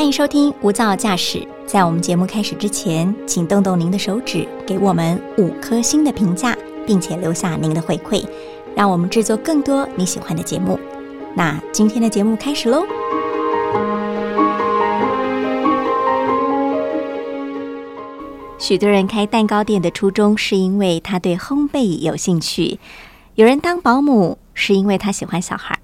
欢迎收听《无噪驾驶》。在我们节目开始之前，请动动您的手指，给我们五颗星的评价，并且留下您的回馈，让我们制作更多你喜欢的节目。那今天的节目开始喽！许多人开蛋糕店的初衷是因为他对烘焙有兴趣，有人当保姆是因为他喜欢小孩。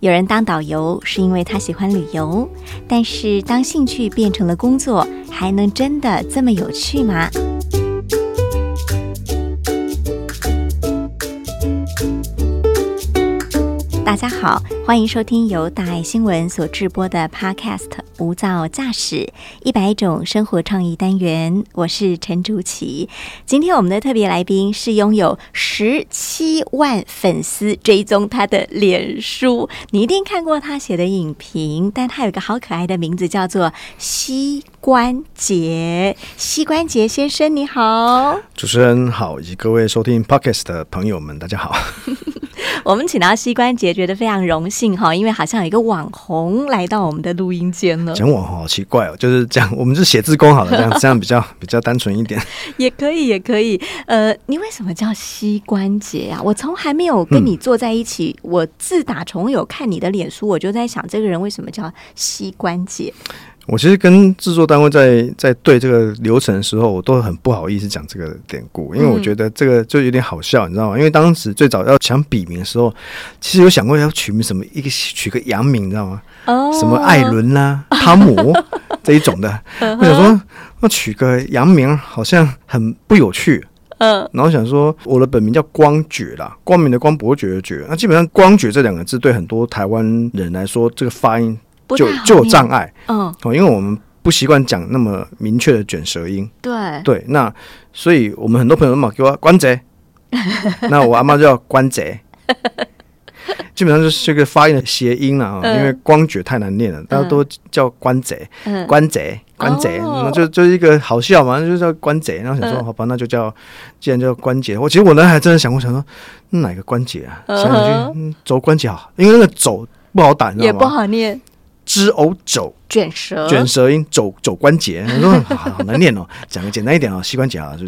有人当导游是因为他喜欢旅游，但是当兴趣变成了工作，还能真的这么有趣吗？大家好，欢迎收听由大爱新闻所制播的 Podcast《无噪驾驶一百种生活创意单元》，我是陈竹琪。今天我们的特别来宾是拥有十七万粉丝追踪他的脸书，你一定看过他写的影评，但他有一个好可爱的名字，叫做膝关节。膝关节先生你好，主持人好，以及各位收听 Podcast 的朋友们，大家好。我们请到膝关节，觉得非常荣幸哈，因为好像有一个网红来到我们的录音间了。讲网红好奇怪哦，就是这样，我们是写字工好了，这样 这样比较比较单纯一点。也可以，也可以。呃，你为什么叫膝关节啊？我从还没有跟你坐在一起，我自打从有看你的脸书，我就在想，这个人为什么叫膝关节？我其实跟制作单位在在对这个流程的时候，我都很不好意思讲这个典故，因为我觉得这个就有点好笑，你知道吗？因为当时最早要想笔名的时候，其实有想过要取名什么，一个取个洋名，你知道吗？哦，什么艾伦啦、汤姆这一种的。我想说，要取个洋名好像很不有趣。嗯，然后想说，我的本名叫光觉啦，光明的光，伯爵的爵。那基本上“光觉”这两个字，对很多台湾人来说，这个发音。就就有障碍，嗯，哦，因为我们不习惯讲那么明确的卷舌音，对。对，那所以我们很多朋友嘛给我关贼，那我阿妈叫关贼，基本上就是这个发音的谐音了啊，因为光觉太难念了，大家都叫关贼，关贼，关贼，那就就是一个好笑嘛，就叫关贼，然后想说好吧，那就叫既然叫关节，我其实我呢还真的想过想说哪个关节啊，想想去肘关节好，因为那个肘不好打，也不好念。支欧肘卷舌卷舌音肘肘关节，好难念哦。讲个简单一点啊，膝关节啊，就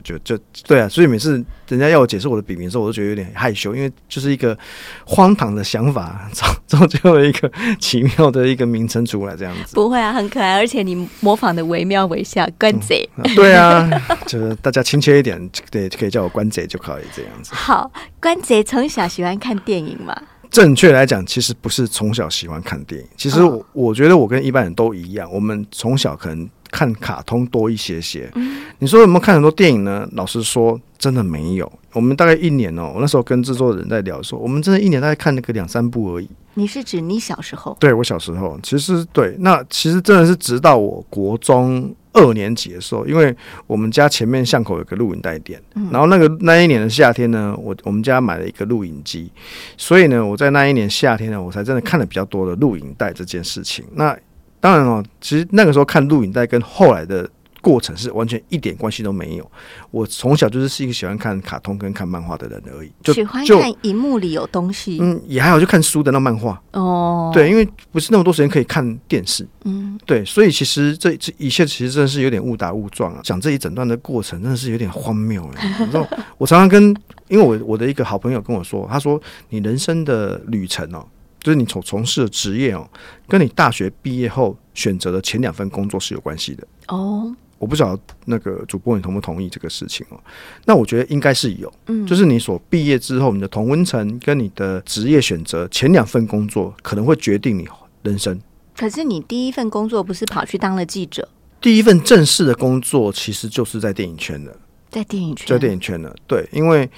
就就就对啊。所以每次人家要我解释我的笔名的时候，我都觉得有点害羞，因为就是一个荒唐的想法，造造就了一个奇妙的一个名称出来，这样子。不会啊，很可爱，而且你模仿的惟妙惟肖。关贼，对啊，就是大家亲切一点，对，可以叫我关贼就可以这样子。好，关贼从小喜欢看电影嘛。正确来讲，其实不是从小喜欢看电影。其实我我觉得我跟一般人都一样，我们从小可能看卡通多一些些。你说有没有看很多电影呢？老实说，真的没有。我们大概一年哦，我那时候跟制作人在聊说，我们真的一年大概看那个两三部而已。你是指你小时候？对我小时候，其实对，那其实真的是直到我国中。二年级的时候，因为我们家前面巷口有个录影带店，然后那个那一年的夏天呢，我我们家买了一个录影机，所以呢，我在那一年夏天呢，我才真的看了比较多的录影带这件事情。那当然哦，其实那个时候看录影带跟后来的。过程是完全一点关系都没有。我从小就是是一个喜欢看卡通跟看漫画的人而已，就喜欢看荧幕里有东西。嗯，也还好，就看书的那漫画。哦，对，因为不是那么多时间可以看电视。嗯，对，所以其实这这一切其实真的是有点误打误撞啊。讲这一整段的过程真的是有点荒谬。你知道，我常常跟，因为我我的一个好朋友跟我说，他说你人生的旅程哦，就是你从从事的职业哦，跟你大学毕业后选择的前两份工作是有关系的。哦。我不知道那个主播你同不同意这个事情哦？那我觉得应该是有，嗯，就是你所毕业之后，你的同温层跟你的职业选择，前两份工作可能会决定你人生。可是你第一份工作不是跑去当了记者？第一份正式的工作其实就是在电影圈的，在电影圈，在电影圈的，对，因为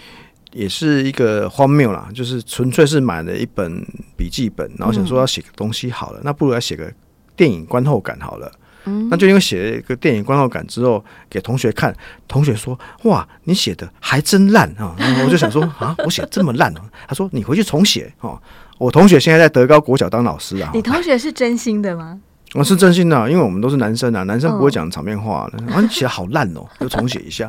也是一个荒谬啦，就是纯粹是买了一本笔记本，然后想说要写个东西好了，那不如来写个电影观后感好了。那就因为写了一个电影观后感之后给同学看，同学说：“哇，你写的还真烂啊！”我就想说：“ 啊，我写这么烂啊。”他说：“你回去重写哦。”我同学现在在德高国小当老师啊。你同学是真心的吗？我是真心的，因为我们都是男生啊，男生不会讲场面话的。啊，你写的好烂哦，就重写一下。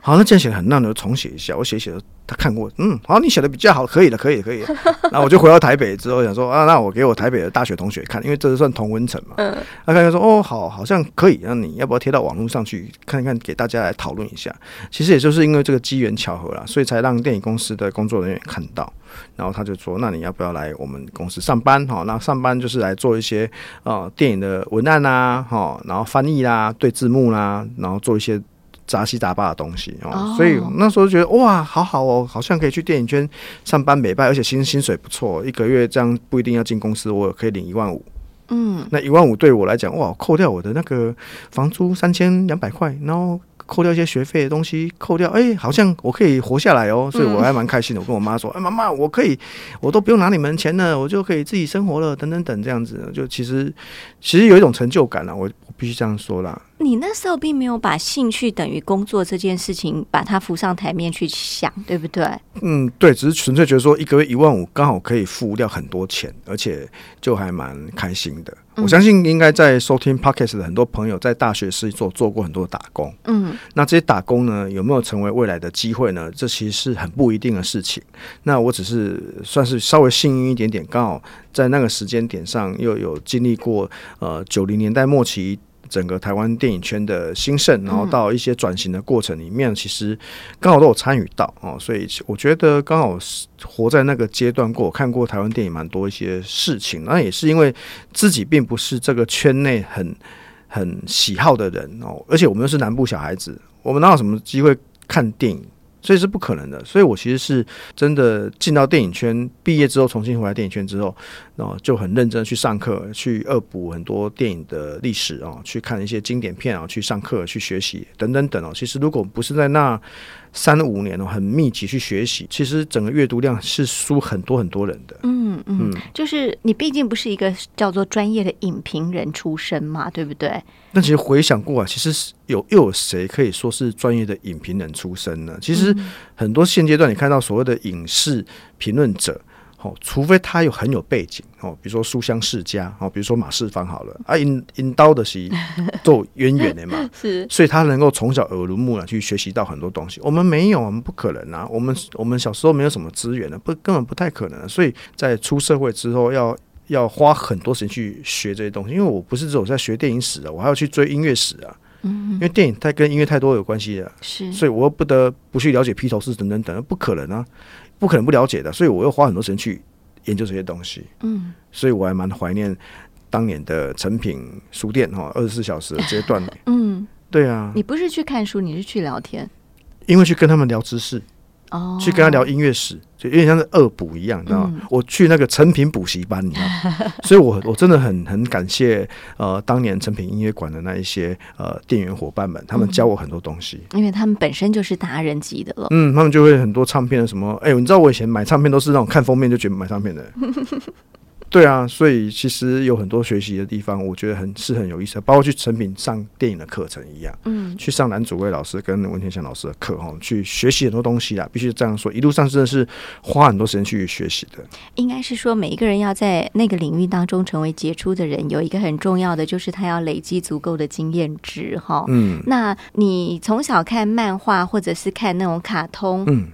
好，那既然写的很烂就，重写一下。我写写的他看过，嗯，好，你写的比较好，可以的，可以，可以。然后我就回到台北之后，想说啊，那我给我台北的大学同学看，因为这是算同温层嘛。嗯。他看看说，哦，好，好像可以。那你要不要贴到网络上去看一看，给大家来讨论一下？其实也就是因为这个机缘巧合啦，所以才让电影公司的工作人员看到。然后他就说，那你要不要来我们公司上班？哈，那上班就是来做一些呃电影的文案啊，哈，然后翻译啦，对字幕啦，然后做一些。杂七杂八的东西哦，所以那时候觉得哇，好好哦，好像可以去电影圈上班美拜，而且薪薪水不错，一个月这样不一定要进公司，我可以领一万五。嗯，那一万五对我来讲，哇，扣掉我的那个房租三千两百块，然后。扣掉一些学费的东西，扣掉，哎，好像我可以活下来哦，所以我还蛮开心的。我跟我妈说，哎，妈妈，我可以，我都不用拿你们钱了，我就可以自己生活了，等等等，这样子，就其实其实有一种成就感了。我我必须这样说啦。你那时候并没有把兴趣等于工作这件事情把它浮上台面去想，对不对？嗯，对，只是纯粹觉得说一个月一万五刚好可以付掉很多钱，而且就还蛮开心的。我相信应该在收听 podcast 的很多朋友，在大学时做做过很多打工。嗯，那这些打工呢，有没有成为未来的机会呢？这其实是很不一定的事情。那我只是算是稍微幸运一点点，刚好在那个时间点上又有经历过呃九零年代末期。整个台湾电影圈的兴盛，然后到一些转型的过程里面，其实刚好都有参与到哦，所以我觉得刚好活在那个阶段过，看过台湾电影蛮多一些事情，那也是因为自己并不是这个圈内很很喜好的人哦，而且我们又是南部小孩子，我们哪有什么机会看电影？所以是不可能的，所以我其实是真的进到电影圈，毕业之后重新回来电影圈之后，哦，就很认真去上课，去恶补很多电影的历史啊，去看一些经典片啊，去上课去学习等等等哦。其实如果不是在那。三五年哦，很密集去学习，其实整个阅读量是输很多很多人的。嗯，就是你毕竟不是一个叫做专业的影评人出身嘛，对不对？那其实回想过啊，其实有又有谁可以说是专业的影评人出身呢？其实很多现阶段你看到所谓的影视评论者。哦，除非他有很有背景哦，比如说书香世家哦，比如说马世芳好了啊，引引刀的是做渊源的嘛，是，所以他能够从小耳濡目染去学习到很多东西。我们没有，我们不可能啊，我们我们小时候没有什么资源的，不根本不太可能。所以在出社会之后，要要花很多时间去学这些东西。因为我不是只有在学电影史的，我还要去追音乐史啊，嗯，因为电影太跟音乐太多有关系了，是，所以我又不得不去了解披头士等等等，不可能啊。不可能不了解的，所以我又花很多时间去研究这些东西。嗯，所以我还蛮怀念当年的成品书店哈，二十四小时的阶段。嗯，对啊。你不是去看书，你是去聊天，因为去跟他们聊知识。哦，去跟他聊音乐史，就有点像是恶补一样，你知道吗？我去那个成品补习班，你知道，所以我我真的很很感谢呃，当年成品音乐馆的那一些呃店员伙伴们，他们教我很多东西，因为他们本身就是达人级的了。嗯，他们就会很多唱片的什么，哎，你知道我以前买唱片都是那种看封面就觉得买唱片的。对啊，所以其实有很多学习的地方，我觉得很是很有意思，包括去成品上电影的课程一样，嗯，去上男主位老师跟文天祥老师的课哈，去学习很多东西啦。必须这样说，一路上真的是花很多时间去学习的。应该是说，每一个人要在那个领域当中成为杰出的人，有一个很重要的就是他要累积足够的经验值哈。嗯，那你从小看漫画或者是看那种卡通，嗯。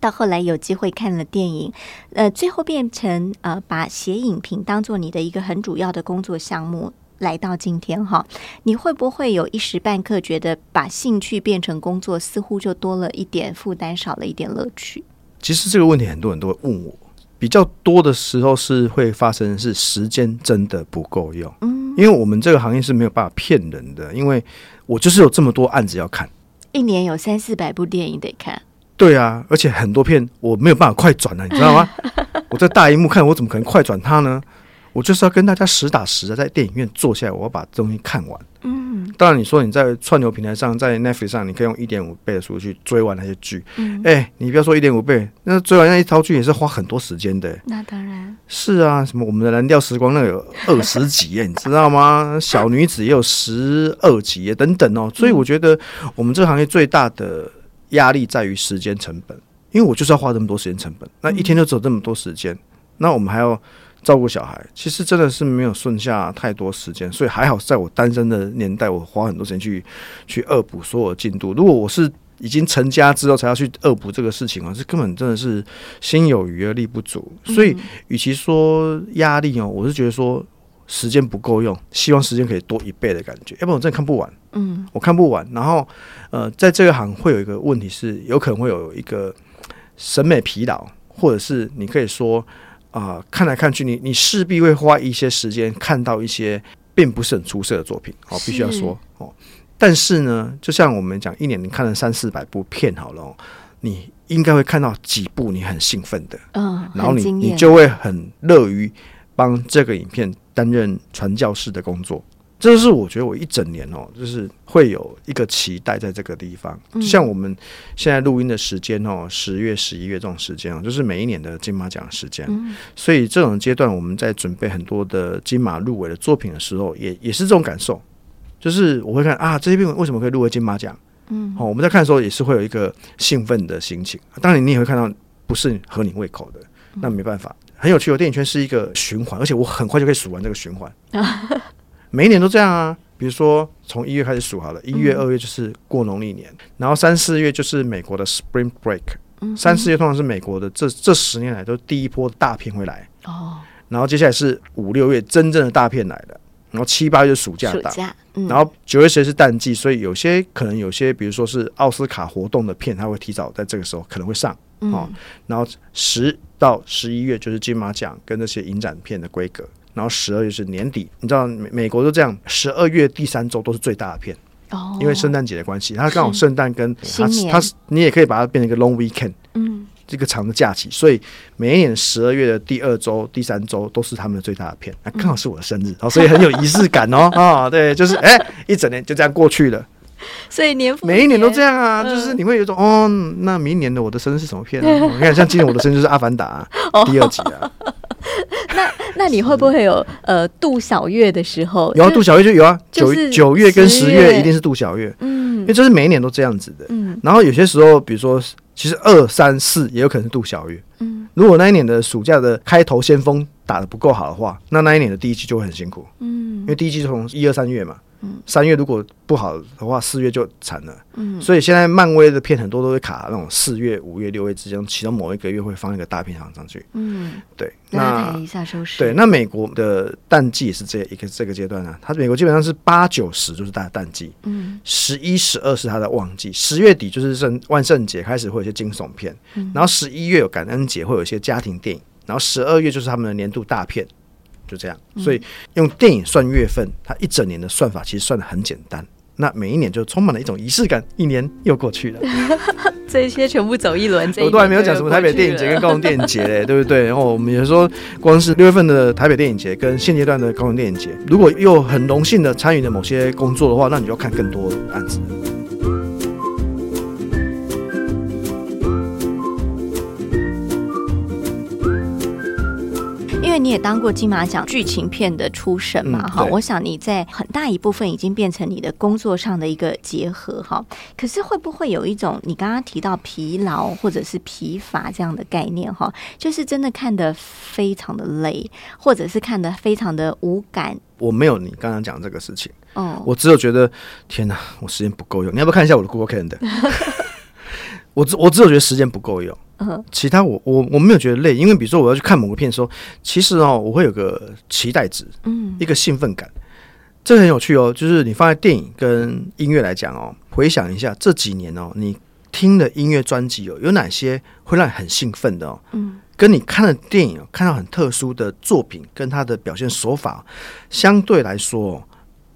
到后来有机会看了电影，呃，最后变成呃，把写影评当做你的一个很主要的工作项目，来到今天哈，你会不会有一时半刻觉得把兴趣变成工作，似乎就多了一点负担，少了一点乐趣？其实这个问题很多人都会问我，比较多的时候是会发生是时间真的不够用，嗯，因为我们这个行业是没有办法骗人的，因为我就是有这么多案子要看，一年有三四百部电影得看。对啊，而且很多片我没有办法快转了，你知道吗？我在大荧幕看，我怎么可能快转它呢？我就是要跟大家实打实的在电影院坐下来，我要把东西看完。嗯，当然你说你在串流平台上，在 Netflix 上，你可以用一点五倍的速度去追完那些剧。嗯，哎，你不要说一点五倍，那追完那一套剧也是花很多时间的。那当然是啊，什么我们的蓝调时光那有二十集耶，你知道吗？小女子也有十二集耶，等等哦。所以我觉得我们这个行业最大的。压力在于时间成本，因为我就是要花这么多时间成本，那一天就只有这么多时间，那我们还要照顾小孩，其实真的是没有剩下太多时间，所以还好在我单身的年代，我花很多时间去去恶补所有进度。如果我是已经成家之后才要去恶补这个事情啊，这根本真的是心有余而力不足。所以，与其说压力哦，我是觉得说时间不够用，希望时间可以多一倍的感觉，要不然我真的看不完。嗯，我看不完。然后，呃，在这个行会有一个问题是，有可能会有一个审美疲劳，或者是你可以说啊，看来看去，你你势必会花一些时间看到一些并不是很出色的作品。哦，必须要说哦。但是呢，就像我们讲，一年你看了三四百部片好了，你应该会看到几部你很兴奋的，嗯，然后你你就会很乐于帮这个影片担任传教士的工作。这是我觉得我一整年哦，就是会有一个期待在这个地方。就像我们现在录音的时间哦，十月、十一月这种时间哦，就是每一年的金马奖时间。所以这种阶段，我们在准备很多的金马入围的作品的时候，也也是这种感受。就是我会看啊，这些片为什么可以入围金马奖？嗯，好，我们在看的时候也是会有一个兴奋的心情。当然，你也会看到不是合你胃口的，那没办法。很有趣，我电影圈是一个循环，而且我很快就可以数完这个循环。每一年都这样啊，比如说从一月开始数好了，一月、二月就是过农历年，然后三四月就是美国的 Spring Break，三四月通常是美国的这这十年来都第一波大片会来。哦，然后接下来是五六月真正的大片来了。然后七八月暑假档，然后九月十是淡季，所以有些可能有些，比如说是奥斯卡活动的片，它会提早在这个时候可能会上。哦。然后十到十一月就是金马奖跟那些影展片的规格，然后十二月是年底，你知道美美国都这样，十二月第三周都是最大的片哦，因为圣诞节的关系，它刚好圣诞跟它它你也可以把它变成一个 long weekend，嗯。这个长的假期，所以每一年十二月的第二周、第三周都是他们的最大的片，那刚好是我的生日，哦，所以很有仪式感哦。啊，对，就是哎，一整年就这样过去了。所以年每一年都这样啊，就是你会有一种哦，那明年的我的生日是什么片？你看，像今年我的生日就是《阿凡达》第二集啊。那那你会不会有呃度小月的时候？有啊，度小月就有啊，九九月跟十月一定是度小月，嗯，因为这是每一年都这样子的。嗯，然后有些时候，比如说。其实二三四也有可能是度小月。嗯，如果那一年的暑假的开头先锋打的不够好的话，那那一年的第一季就会很辛苦。嗯，因为第一季从一二三月嘛。嗯三月如果不好的话，四月就惨了。嗯，所以现在漫威的片很多都会卡那种四月、五月、六月之间，其中某一个月会放一个大片场上去。嗯，对，那一下收拾。对，那美国的淡季也是这一个这个阶段啊，它美国基本上是八九十就是大淡季。嗯，十一、十二是它的旺季，十月底就是圣万圣节开始会有一些惊悚片，然后十一月有感恩节会有一些家庭电影，然后十二月就是他们的年度大片。就这样，所以用电影算月份，它一整年的算法其实算的很简单。那每一年就充满了一种仪式感，一年又过去了。这些全部走一轮，我都还没有讲什么台北电影节跟高雄电影节嘞，对不对？然后我们也说，光是六月份的台北电影节跟现阶段的高雄电影节，如果又很荣幸的参与了某些工作的话，那你就要看更多案子。你也当过金马奖剧情片的初审嘛？哈，我想你在很大一部分已经变成你的工作上的一个结合哈。可是会不会有一种你刚刚提到疲劳或者是疲乏这样的概念哈？就是真的看得非常的累，或者是看得非常的无感。我没有你刚刚讲这个事情哦，我只有觉得天哪，我时间不够用。你要不要看一下我的 Google Calendar？我只我只有觉得时间不够用。其他我我我没有觉得累，因为比如说我要去看某个片的时候，其实哦，我会有个期待值，嗯，一个兴奋感，这很有趣哦。就是你放在电影跟音乐来讲哦，回想一下这几年哦，你听的音乐专辑有有哪些会让你很兴奋的哦？嗯，跟你看的电影看到很特殊的作品，跟它的表现手法相对来说。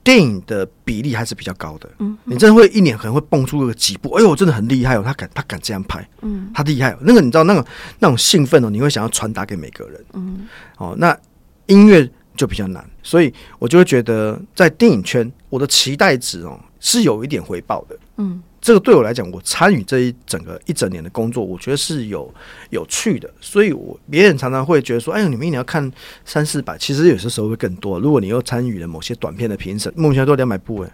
电影的比例还是比较高的，嗯，你真的会一年可能会蹦出个几部，哎呦，真的很厉害哦，他敢他敢这样拍，嗯，他厉害，那个你知道那个那种兴奋哦，你会想要传达给每个人，嗯，哦，那音乐就比较难，所以我就会觉得在电影圈，我的期待值哦是有一点回报的，嗯。这个对我来讲，我参与这一整个一整年的工作，我觉得是有有趣的。所以，我别人常常会觉得说：“哎呦，你们一年要看三四百，其实有些时候会更多。如果你又参与了某些短片的评审，目前都两百部 哎，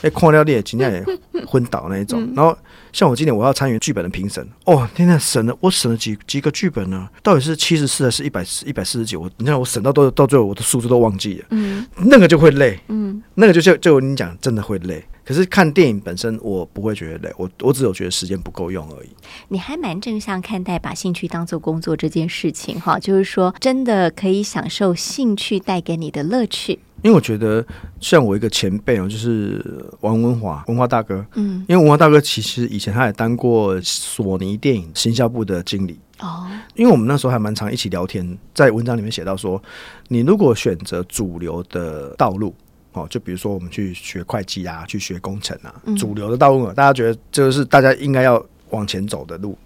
哎，矿料列今天也昏倒那一种。然后，像我今年我要参与剧本的评审，哦，天天审了，我审了几几个剧本呢？到底是七十四还是一百四一百四十九？我你看我审到都到最后，我的数字都忘记了。嗯，那个就会累，嗯，那个就就就你讲，真的会累。可是看电影本身，我不会觉得。觉得累，我我只有觉得时间不够用而已。你还蛮正向看待把兴趣当做工作这件事情哈，就是说真的可以享受兴趣带给你的乐趣。因为我觉得，像我一个前辈哦，就是王文华，文华大哥。嗯，因为文华大哥其实以前他也当过索尼电影行销部的经理。哦，因为我们那时候还蛮常一起聊天，在文章里面写到说，你如果选择主流的道路，哦，就比如说我们去学会计啊，去学工程啊，主流的道路，大家觉得这个是大家应该要往前走的路。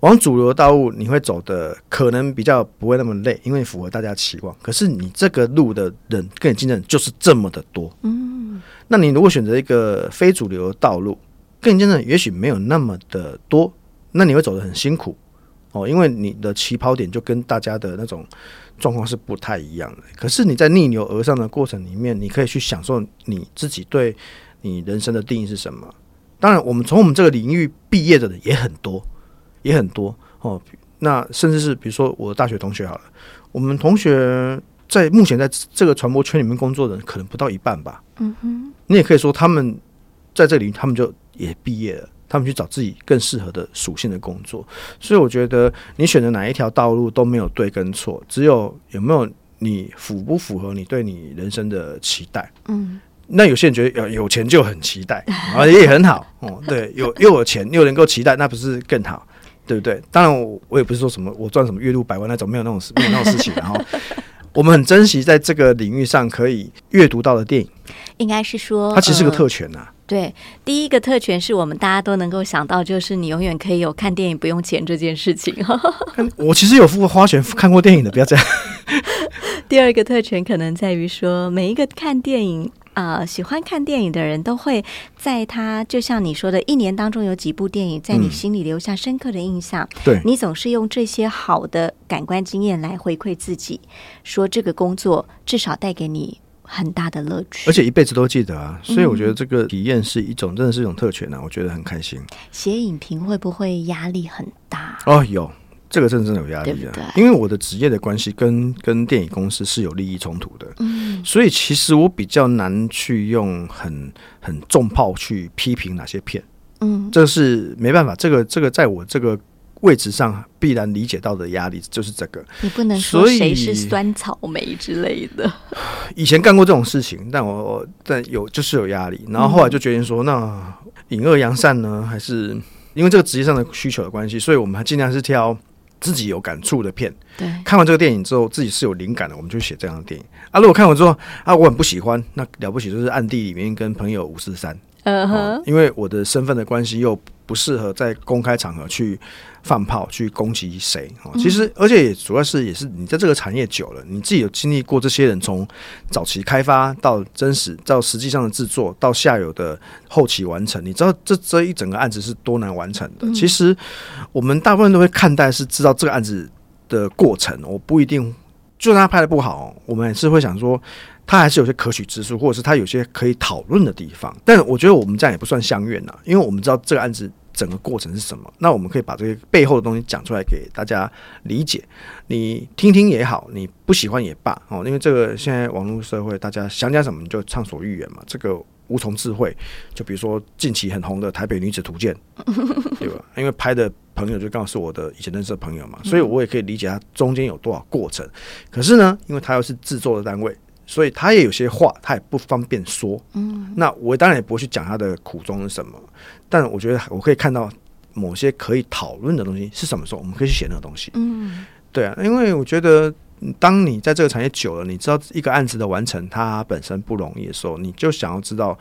往主流的道路，你会走的可能比较不会那么累，因为符合大家期望。可是你这个路的人跟你竞争就是这么的多，嗯，那你如果选择一个非主流的道路，跟你竞争也许没有那么的多，那你会走得很辛苦哦，因为你的起跑点就跟大家的那种状况是不太一样的。可是你在逆流而上的过程里面，你可以去享受你自己对你人生的定义是什么。当然，我们从我们这个领域毕业的人也很多。也很多哦，那甚至是比如说我的大学同学好了，我们同学在目前在这个传播圈里面工作的人可能不到一半吧。嗯哼，你也可以说他们在这里，他们就也毕业了，他们去找自己更适合的属性的工作。所以我觉得你选择哪一条道路都没有对跟错，只有有没有你符不符合你对你人生的期待。嗯，那有些人觉得有有钱就很期待，啊也很好哦。对，有又有钱又能够期待，那不是更好？对不对？当然，我我也不是说什么我赚什么月入百万那种，没有那种事，没有那种事情。然后，我们很珍惜在这个领域上可以阅读到的电影。应该是说，它其实是个特权呐。对，第一个特权是我们大家都能够想到，就是你永远可以有看电影不用钱这件事情。我其实有付过花钱看过电影的，不要这样。第二个特权可能在于说，每一个看电影。啊，喜欢看电影的人都会在他就像你说的，一年当中有几部电影在你心里留下深刻的印象。对，你总是用这些好的感官经验来回馈自己，说这个工作至少带给你很大的乐趣，而且一辈子都记得啊。所以我觉得这个体验是一种，真的是一种特权呢。我觉得很开心。写影评会不会压力很大？哦，有。这个真的真的有压力的，因为我的职业的关系跟跟电影公司是有利益冲突的，嗯，所以其实我比较难去用很很重炮去批评哪些片，嗯，这是没办法，这个这个在我这个位置上必然理解到的压力就是这个，你不能说谁是酸草莓之类的。以前干过这种事情，但我但有就是有压力，然后后来就决定说，那隐恶扬善呢，还是因为这个职业上的需求的关系，所以我们还尽量是挑。自己有感触的片，对，看完这个电影之后，自己是有灵感的，我们就写这样的电影啊。如果看完之后啊，我很不喜欢，那了不起就是暗地里面跟朋友五四三，嗯哼，因为我的身份的关系又不适合在公开场合去。放炮去攻击谁？其实，而且也主要是也是你在这个产业久了，你自己有经历过这些人从早期开发到真实到实际上的制作到下游的后期完成，你知道这这一整个案子是多难完成的。其实我们大部分都会看待是知道这个案子的过程，我不一定就算他拍的不好，我们也是会想说他还是有些可取之处，或者是他有些可以讨论的地方。但我觉得我们这样也不算相怨呐，因为我们知道这个案子。整个过程是什么？那我们可以把这些背后的东西讲出来给大家理解。你听听也好，你不喜欢也罢哦。因为这个现在网络社会，大家想讲什么你就畅所欲言嘛。这个无从智慧。就比如说近期很红的《台北女子图鉴》，对吧？因为拍的朋友就刚好是我的以前认识的朋友嘛，所以我也可以理解他中间有多少过程。可是呢，因为他又是制作的单位。所以他也有些话，他也不方便说。嗯，那我当然也不会去讲他的苦衷是什么，但我觉得我可以看到某些可以讨论的东西是什么时候，我们可以去写那个东西。嗯，对啊，因为我觉得当你在这个产业久了，你知道一个案子的完成它本身不容易的时候，你就想要知道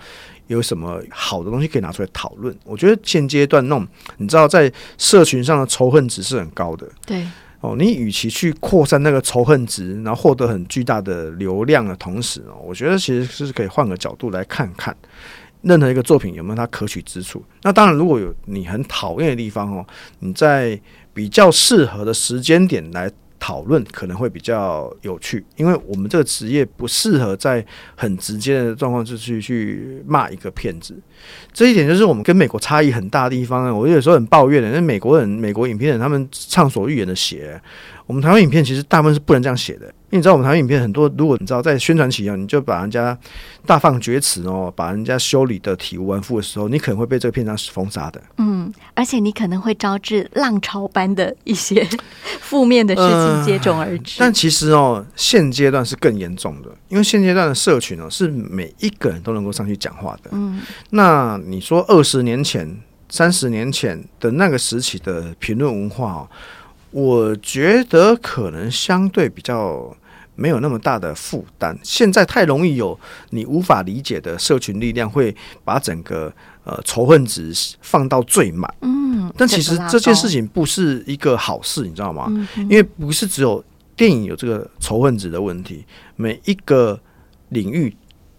有什么好的东西可以拿出来讨论。我觉得现阶段那种你知道在社群上的仇恨值是很高的。对。哦，你与其去扩散那个仇恨值，然后获得很巨大的流量的同时哦，我觉得其实是可以换个角度来看看任何一个作品有没有它可取之处。那当然，如果有你很讨厌的地方哦，你在比较适合的时间点来。讨论可能会比较有趣，因为我们这个职业不适合在很直接的状况就去去骂一个骗子。这一点就是我们跟美国差异很大的地方。我有时候很抱怨的，那美国人、美国影片人他们畅所欲言的写，我们台湾影片其实大部分是不能这样写的，因为你知道我们台湾影片很多，如果你知道在宣传期啊，你就把人家大放厥词哦，把人家修理的体无完肤的时候，你可能会被这个片商封杀的。嗯，而且你可能会招致浪潮般的一些负面的事情接踵而至。但其实哦，现阶段是更严重的，因为现阶段的社群哦，是每一个人都能够上去讲话的。嗯，那你说二十年前、三十年前的那个时期的评论文化哦，我觉得可能相对比较。没有那么大的负担。现在太容易有你无法理解的社群力量，会把整个呃仇恨值放到最满。嗯，但其实这件事情不是一个好事，你知道吗？因为不是只有电影有这个仇恨值的问题，每一个领域。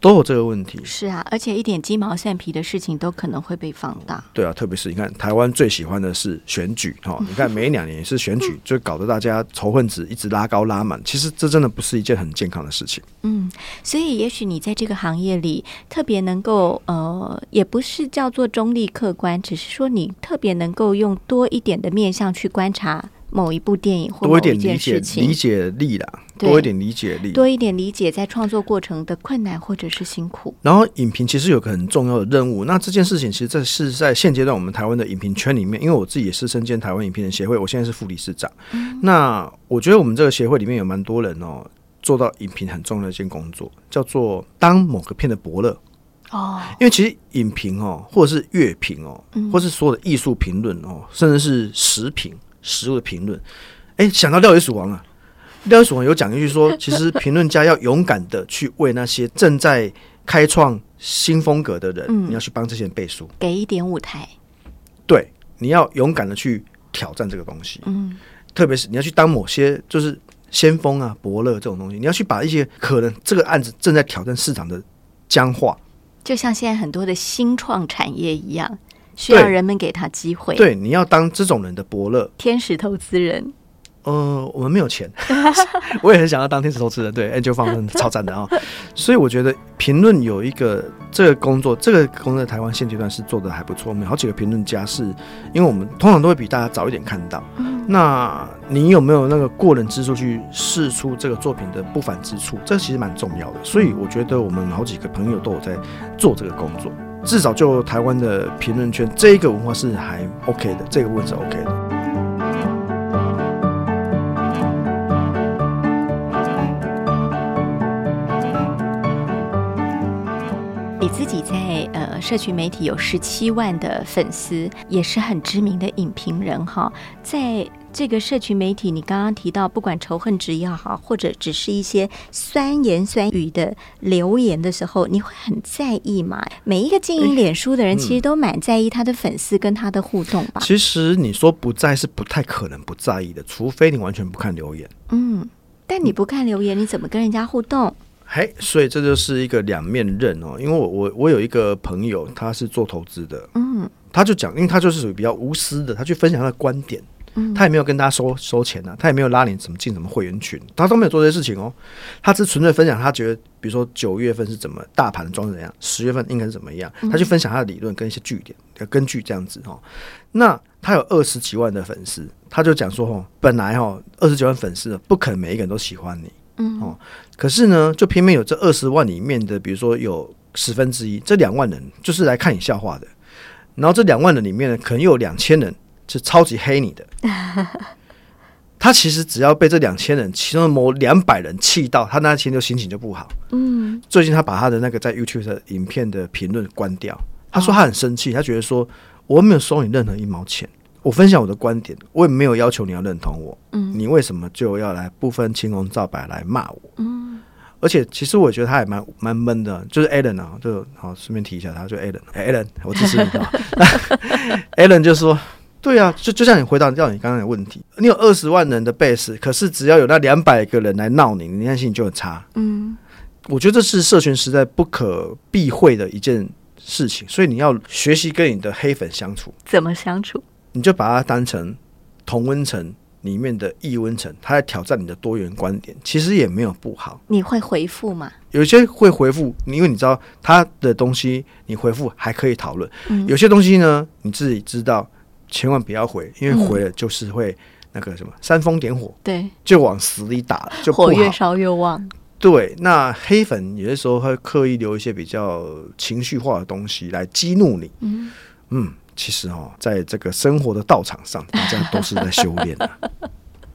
都有这个问题，是啊，而且一点鸡毛蒜皮的事情都可能会被放大。对啊，特别是你看台湾最喜欢的是选举哈，你看每两年也是选举，就搞得大家仇恨值一直拉高拉满。其实这真的不是一件很健康的事情。嗯，所以也许你在这个行业里特别能够呃，也不是叫做中立客观，只是说你特别能够用多一点的面向去观察。某一部电影或多一点理解理解力啦，多一点理解力，多一点理解在创作过程的困难或者是辛苦。然后影评其实有个很重要的任务，那这件事情其实这是在现阶段我们台湾的影评圈里面，因为我自己也是身兼台湾影评人协会，我现在是副理事长。那我觉得我们这个协会里面有蛮多人哦，做到影评很重要的一件工作，叫做当某个片的伯乐哦。因为其实影评哦，或者是乐评哦，或是所有的艺术评论哦，甚至是食品。食物的评论，哎，想到《料理鼠王》啊，《料理鼠王》有讲一句说，其实评论家要勇敢的去为那些正在开创新风格的人，你要去帮这些人背书，给一点舞台。对，你要勇敢的去挑战这个东西。嗯，特别是你要去当某些就是先锋啊、伯乐这种东西，你要去把一些可能这个案子正在挑战市场的僵化，就像现在很多的新创产业一样。需要人们给他机会。对，你要当这种人的伯乐，天使投资人。呃，我们没有钱，我也很想要当天使投资人。对，Angel 方面超赞的啊！所以我觉得评论有一个这个工作，这个工作在台湾现阶段是做的还不错。我们好几个评论家是，因为我们通常都会比大家早一点看到。那你有没有那个过人之处去试出这个作品的不凡之处？这其实蛮重要的。所以我觉得我们好几个朋友都有在做这个工作。至少就台湾的评论圈，这一个文化是还 OK 的，这个问是 OK 的。你自己在呃社群媒体有十七万的粉丝，也是很知名的影评人哈，在。这个社群媒体，你刚刚提到，不管仇恨值也好，或者只是一些酸言酸语的留言的时候，你会很在意吗？每一个经营脸书的人，其实都蛮在意他的粉丝跟他的互动吧。其实你说不在是不太可能不在意的，除非你完全不看留言。嗯，但你不看留言，你怎么跟人家互动？嘿，所以这就是一个两面刃哦。因为我我我有一个朋友，他是做投资的，嗯，他就讲，因为他就是属于比较无私的，他去分享他的观点。他也没有跟大家收收钱呢，他也没有拉你怎么进什么会员群，他都没有做这些事情哦。他只纯粹分享他觉得，比如说九月份是怎么大盘装怎样，十月份应该是怎么样，他去分享他的理论跟一些据点，要根据这样子哦。那他有二十几万的粉丝，他就讲说哦，本来哦二十几万粉丝不可能每一个人都喜欢你，嗯哦，可是呢，就偏偏有这二十万里面的，比如说有十分之一，这两万人就是来看你笑话的，然后这两万人里面呢，可能又有两千人。是超级黑你的，他其实只要被这两千人其中的某两百人气到，他那天就心情就不好。嗯，最近他把他的那个在 YouTube 的影片的评论关掉，他说他很生气，他觉得说我没有收你任何一毛钱，我分享我的观点，我也没有要求你要认同我，嗯，你为什么就要来不分青红皂白来骂我？嗯，而且其实我觉得他也蛮蛮闷的，就是 Alan 啊，就好顺便提一下他，就 Alan，Alan，我支持你啊，Alan 就说。对啊，就就像你回答掉你刚刚的问题，你有二十万人的 base，可是只要有那两百个人来闹你，你那心情就很差。嗯，我觉得这是社群时代不可避讳的一件事情，所以你要学习跟你的黑粉相处。怎么相处？你就把它当成同温层里面的异温层，他在挑战你的多元观点，其实也没有不好。你会回复吗？有些会回复，因为你知道他的东西，你回复还可以讨论。嗯，有些东西呢，你自己知道。千万不要回，因为回了就是会那个什么煽风点火，对，就往死里打，就火越。烧越旺。对，那黑粉有的时候会刻意留一些比较情绪化的东西来激怒你。嗯，嗯，其实哦，在这个生活的道场上，大家都是在修炼的。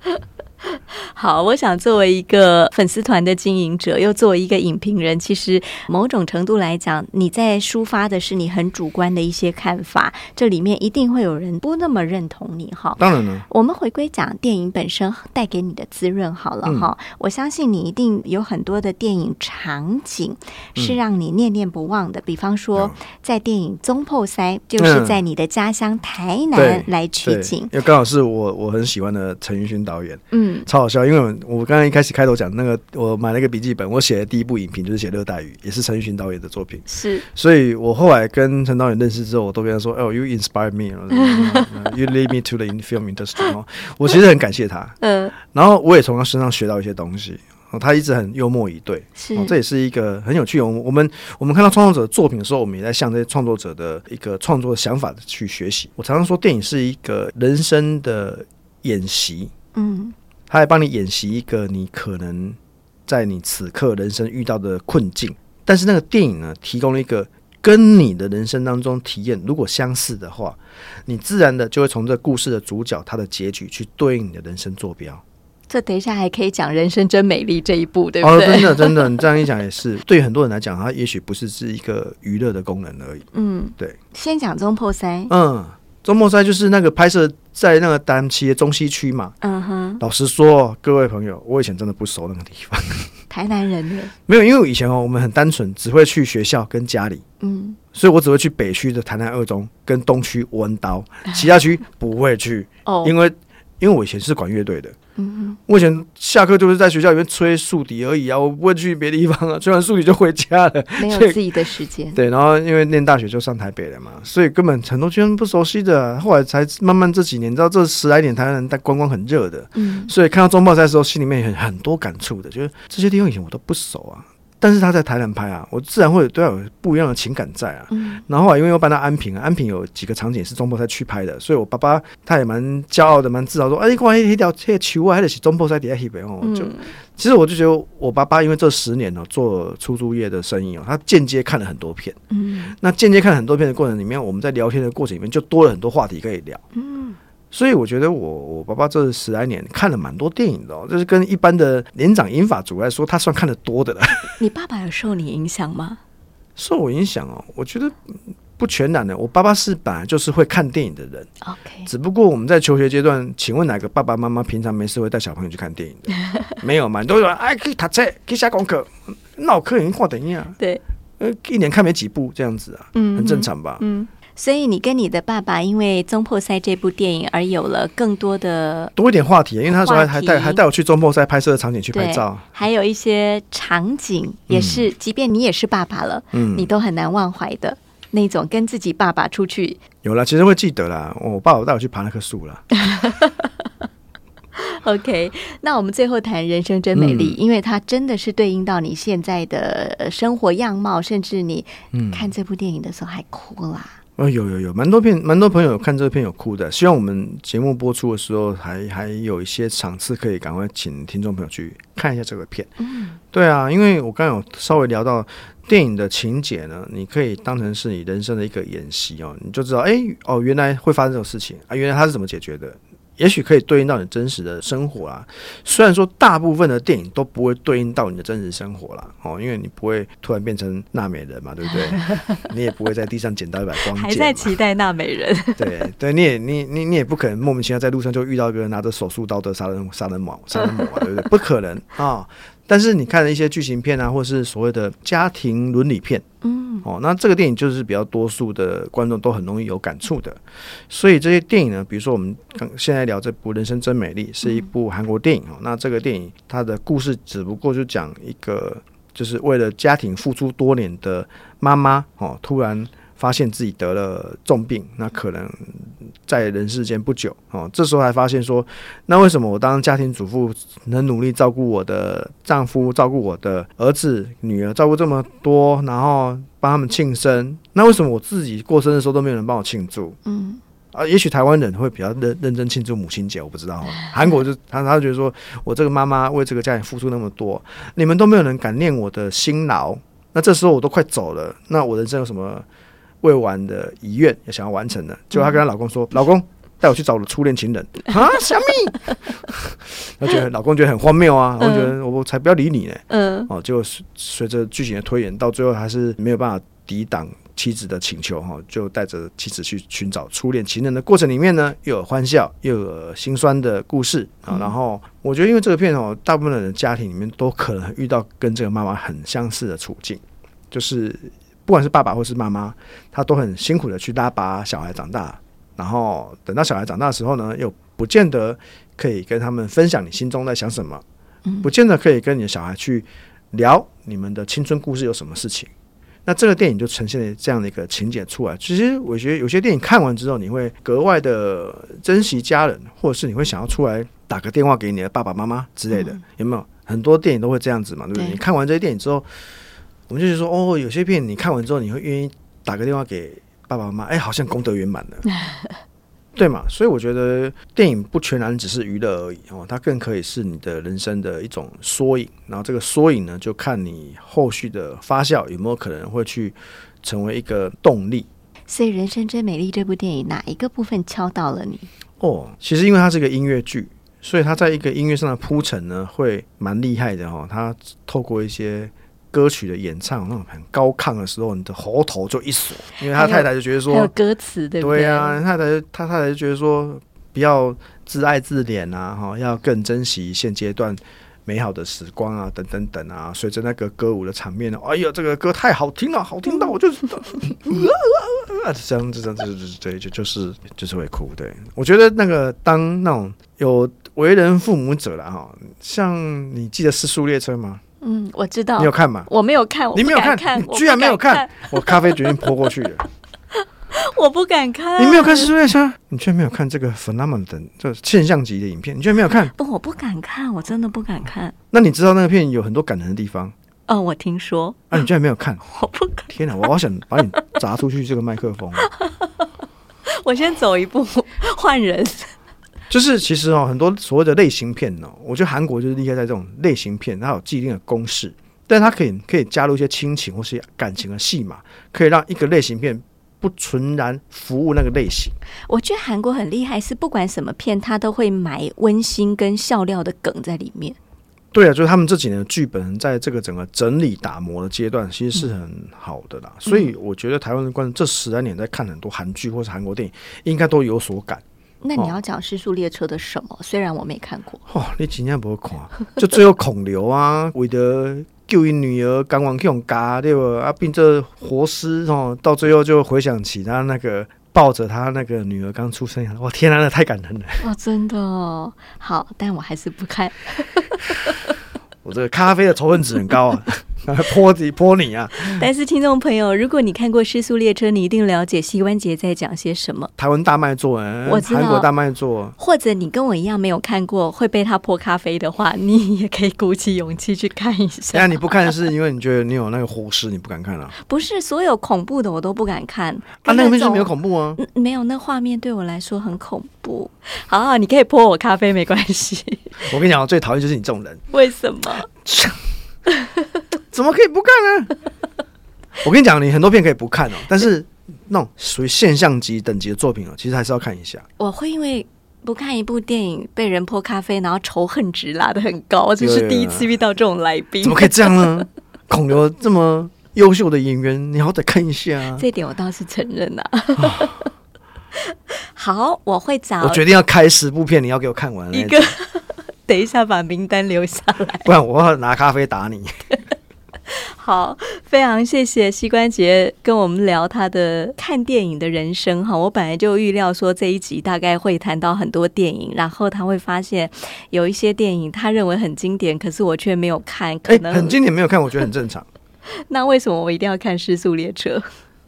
好，我想作为一个粉丝团的经营者，又作为一个影评人，其实某种程度来讲，你在抒发的是你很主观的一些看法，这里面一定会有人不那么认同你哈。当然了，我们回归讲电影本身带给你的滋润好了。嗯。哈，我相信你一定有很多的电影场景是让你念念不忘的，比方说在电影《中破塞》，就是嗯。在你的家乡台南来取对，景。因，为刚好是我我很喜欢的陈奕迅导演，嗯，超好笑。因为我我刚刚一开始开头讲那个，我买了一个笔记本，我写的第一部影评就是写《热带雨》，也是陈奕迅导演的作品。是所以我后来跟陈导演认识之后，我都跟他说：“哦，you inspire me，you lead me to the film industry。”哦，我其实很感谢他，嗯然后我也从他身上学到一些东西。哦，他一直很幽默以对，是哦，这也是一个很有趣。我们我们我们看到创作者的作品的时候，我们也在向这些创作者的一个创作想法去学习。我常常说，电影是一个人生的演习，嗯他来帮你演习一个你可能在你此刻人生遇到的困境，但是那个电影呢，提供了一个跟你的人生当中体验如果相似的话，你自然的就会从这故事的主角他的结局去对应你的人生坐标。这等一下还可以讲《人生真美丽》这一部，对不哦，对？真的真的，你这样一讲也是，对很多人来讲，它也许不是是一个娱乐的功能而已。嗯，对。先讲中破三，嗯，周末赛就是那个拍摄在那个丹旗的中西区嘛。嗯哼，老实说，各位朋友，我以前真的不熟那个地方。台南人的，没有，因为我以前哦，我们很单纯，只会去学校跟家里，嗯，所以我只会去北区的台南二中跟东区文刀，其他区不会去，哦，因为因为我以前是管乐队的，嗯。我以前下课就是在学校里面吹竖笛而已啊，我不会去别的地方啊，吹完竖笛就回家了。没有自己的时间，对，然后因为念大学就上台北了嘛，所以根本很多居然不熟悉的，后来才慢慢这几年，你知道这十来年台湾人在观光很热的，嗯。所以看到中报赛的时候，心里面很很多感触的，就是这些地方以前我都不熟啊，但是他在台南拍啊，我自然会有对他有不一样的情感在啊。嗯然后啊因为又搬到安平啊，安平有几个场景是中波赛去拍的，所以我爸爸他也蛮骄傲的，蛮自豪说：“哎，你看那条那球啊，还得是中波赛底下翕的哦。就嗯，其实我就觉得我爸爸因为这十年哦做出租业的生意哦，他间接看了很多片。嗯那间接看了很多片的过程里面，我们在聊天的过程里面就多了很多话题可以聊。嗯，所以我觉得我我爸爸这十来年看了蛮多电影的哦，就是跟一般的年长英法族来说，他算看得多的了。你爸爸有受你影响吗？受我影响哦，我觉得嗯不全然的。我爸爸是本来就是会看电影的人，OK，只不过我们在求学阶段，请问哪个爸爸妈妈平常没事会带小朋友去看电影的？没有嘛？都有哎，可以读册，可以下功课，那我课已经看电影啊，对，呃，一年看没几部这样子啊，嗯很正。常吧？嗯，所以你跟你的爸爸因为《中破塞》这部电影而有了更多的多一点话题，因为他那时候还还带还带我去中破塞拍摄的场景去拍照，，还有一些场景也是，即便你也是爸爸了，嗯你都很难忘怀的那种跟自己爸爸出去。有了，其实会记得啦。我爸爸带我去爬那棵树了。OK，那我们最后谈《人生真美嗯丽》，因为它真的是对应到你现在的呃生活样貌，甚至你嗯看这部电影的时候还哭啦。哦，有有有，蛮多片，蛮多朋友看这个片有哭的。希望我们节目播出的时候还，还有一些场次可以赶快请听众朋友去看一下这个片。嗯对啊，因为我刚刚有稍微聊到电影的情节呢，你可以当成是你人生的一个演习哦，你就知道，哎，哦，原来会发生这种事情啊，原来他是怎么解决的。也许可以对应到你真实的生活啊，虽然说大部分的电影都不会对应到你的真实生活啦，哦，因为你不会突然变成娜美人嘛，对不对？你也不会在地上捡到一把光剑，还在期待娜美人。对对，你也你你你也不可能莫名其妙在路上就遇到一个拿着手术刀的杀人杀人魔杀人魔嘛，对不对？不可能啊！但是你看了一些剧情片啊，或是所谓的家庭伦理片嗯哦，那这个电影就是比较多数的观众都很容易有感触的。所以这些电影呢，比如说我们刚现在聊这部《人生真美丽》，是一部韩国电影哦。那这个电影它的故事只不过就讲一个就是为了家庭付出多年的妈妈哦，突然发现自己得了重病，那可能在人世间不久哦，这时候还发现说，那为什么我当家庭主妇能努力照顾我的丈夫、照顾我的儿子、女儿，照顾这么多，然后帮他们庆生，那为什么我自己过生日的时候都没有人帮我庆祝？嗯啊，也许台湾人会比较认认真庆祝母亲节，我不知道。韩国就他他觉得说我这个妈妈为这个家庭付出那么多，你们都没有人感念我的辛劳，那这时候我都快走了，那我人生有什么未完的遗愿也想要完成的？结果她跟她老公说：“老公。”带我去找我的初恋情人 啊，小米，她觉得老公觉得很荒谬啊，我觉得我才不要理你呢。嗯，哦，就随着剧情的推演，到最后还是没有办法抵挡妻子的请求哈，就带着妻子去寻找初恋情人的过程里面呢，又有欢笑，又有心酸的故事啊。然后我觉得，因为这个片哦，大部分的人家庭里面都可能遇到跟这个妈妈很相似的处境，就是不管是爸爸或是妈妈，他都很辛苦的去拉拔小孩长大。然后等到小孩长大的时候呢，又不见得可以跟他们分享你心中在想什么，不见得可以跟你的小孩去聊你们的青春故事有什么事情。那这个电影就呈现了这样的一个情节出来。其实我觉得有些电影看完之后，你会格外的珍惜家人，或者是你会想要出来打个电话给你的爸爸妈妈之类的。有没有很多电影都会这样子嘛？对不对？你看完这些电影之后，我们就是说，哦，有些片你看完之后，你会愿意打个电话给。爸爸妈妈，哎，好像功德圆满了，对嘛？所以我觉得电影不全然只是娱乐而已哦，它更可以是你的人生的一种缩影。然后这个缩影呢，就看你后续的发酵有没有可能会去成为一个动力。所以《人生真美丽》这部电影哪一个部分敲到了你？哦，其实因为它是个音乐剧，所以它在一个音乐上的铺陈呢，会蛮厉害的哈。它透过一些。歌曲的演唱那种很高亢的时候，你的喉头就一锁，因为他太太就觉得说，歌词对不对？对呀，太太他太太就觉得说，不要自爱自怜啊，哈，要更珍惜现阶段美好的时光啊，等等等啊。随着那个歌舞的场面呢，哎呀，这个歌太好听了，好听到我就是，这样子这样子对，就就是就是会哭。对我觉得那个当那种有为人父母者了哈，像你记得《失速列车》吗？嗯，我知道。你有看吗？我没有看，你没有看，你居然没有看，我咖啡决定泼过去了。我不敢看。你没有看《失速列车》，你居然没有看这个 phenomenon 这现象级的影片，你居然没有看？不，我不敢看，我真的不敢看。那你知道那个片有很多感人的地方？哦，我听说。啊，你居然没有看？我不敢。天哪，我好想把你砸出去这个麦克风。我先走一步，换人。就是其实哦，很多所谓的类型片呢，我觉得韩国就是厉害在这种类型片，它有既定的公式，但它可以可以加入一些亲情或是感情的戏码，可以让一个类型片不纯然服务那个类型。我觉得韩国很厉害，是不管什么片，他都会埋温馨跟笑料的梗在里面。对啊，就是他们这几年的剧本，在这个整个整理打磨的阶段，其实是很好的啦。所以我觉得台湾的观众这十来年在看很多韩剧或是韩国电影，应该都有所感。那你要讲《失速列车》的什么？虽然我没看过。哦，你今天不会看，就最后孔刘啊，为了救一女儿，赶往去用嘎对吧？啊，并这活尸哦，到最后就回想起他那个抱着他那个女儿刚出生，哇，天哪，那太感人了！哦，真的哦，好，但我还是不看。我这个咖啡的仇恨值很高啊。泼你泼你啊！但是听众朋友，如果你看过《失速列车》，你一定了解膝关节在讲些什么。台湾大卖座，我知道韩国大卖座。或者你跟我一样没有看过，会被他泼咖啡的话，你也可以鼓起勇气去看一下。那你不看是因为你觉得你有那个忽视，你不敢看了？不是所有恐怖的我都不敢看。啊，那边就没有恐怖啊？没有，那画面对我来说很恐怖。好好，你可以泼我咖啡，没关系。我跟你讲，我最讨厌就是你这种人。为什么？怎么可以不看呢？我跟你讲，你很多片可以不看哦，但是那种属于现象级等级的作品哦，其实还是要看一下。我会因为不看一部电影被人泼咖啡，然后仇恨值拉的很高，这是第一次遇到这种来宾。怎么可以这样呢？孔刘这么优秀的演员，你好歹看一下啊。这点我倒是承认呐。好，我会找。我决定要开十部片，你要给我看完一个。等一下，把名单留下来，不然我要拿咖啡打你。好，非常谢谢膝关节跟我们聊他的看电影的人生哈。我本来就预料说这一集大概会谈到很多电影，然后他会发现有一些电影他认为很经典，可是我却没有看。可能很经典没有看，我觉得很正常。那为什么我一定要看《失速列车》？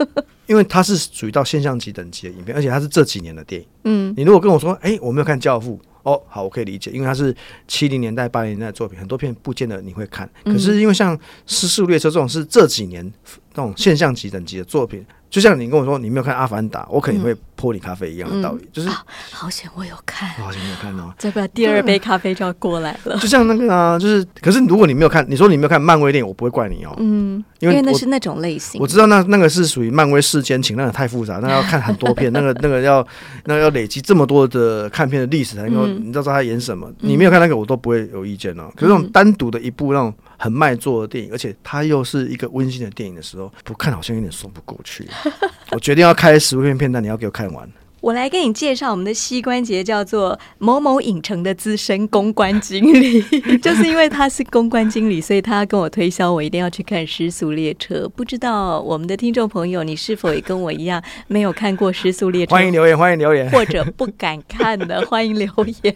因为它是属于到现象级等级的影片，而且它是这几年的电影。嗯，你如果跟我说，哎，我没有看《教父》。哦，好，我可以理解，因为它是七零年代、八零年代的作品，很多片不见得你会看。可是因为像《失速列车》这种是这几年这种现象级等级的作品，就像你跟我说你没有看《阿凡达》，我肯定会泼你咖啡一样的道理，就是好险我有看，好险没有看哦，再不然第二杯咖啡就要过来了。就像那个啊，就是可是如果你没有看，你说你没有看漫威电影，我不会怪你哦，嗯，因为我那是那种类型，我知道那那个是属于漫威世间情，那个太复杂，那要看很多片，那个那个要那要累积这么多的看片的历史才能够，嗯。你知道他演什么，你没有看那个我都不会有意见哦。可是那种单独的一部那种很卖座的电影，而且它又是一个温馨的电影的时候，不看好像有点说不过去。我决定要开十部片片段，你要给我看完。我来给你介绍我们的膝关节，叫做某某影城的资深公关经理，就是因为他是公关经理，所以他跟我推销，我一定要去看《失速列车》。不知道我们的听众朋友，你是否也跟我一样没有看过《失速列车》？欢迎留言，欢迎留言，或者不敢看的，欢迎留言，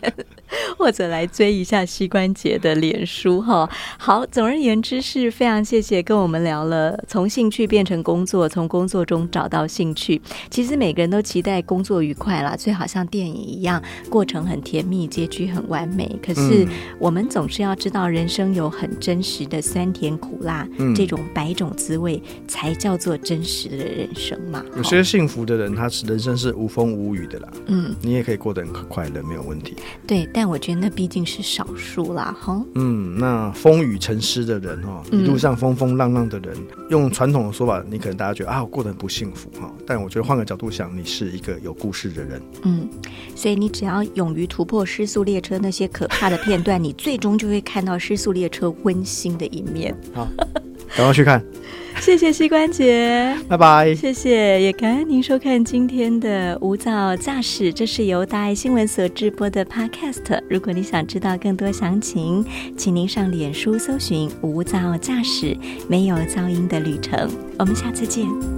或者来追一下膝关节的脸书哈。好，总而言之是非常谢谢跟我们聊了从兴趣变成工作，从工作中找到兴趣。其实每个人都期待工作愉快啦，最好像电影一样，过程很甜蜜，结局很完美。可是嗯我们总是要知道，人生有很真实的酸甜苦辣，嗯这种百种滋味才叫做真实的人生嘛。有些幸福的人，他是人生是无风无雨的啦，嗯，你也可以过得很快乐，没有问题。对，但我觉得那毕竟是少数啦，哈。嗯，那风雨成诗的人哈，嗯一路上风风浪浪的人，用传统的说法，你可能大家觉得啊，我过得很不幸福哈。但我觉得换个角度想，你是一个有故事的人。嗯，所以你只要勇于突破失速列车那些可怕的片段，你最终就会看到失速列车温馨的一面。好，赶快去看，谢谢膝关节，拜拜。谢谢，也感恩您收看今天的无噪驾驶，这是由大爱新闻所直播的 Podcast。如果你想知道更多详情，请您上脸书搜寻“无噪驾驶”，没有噪音的旅程。我们下次见。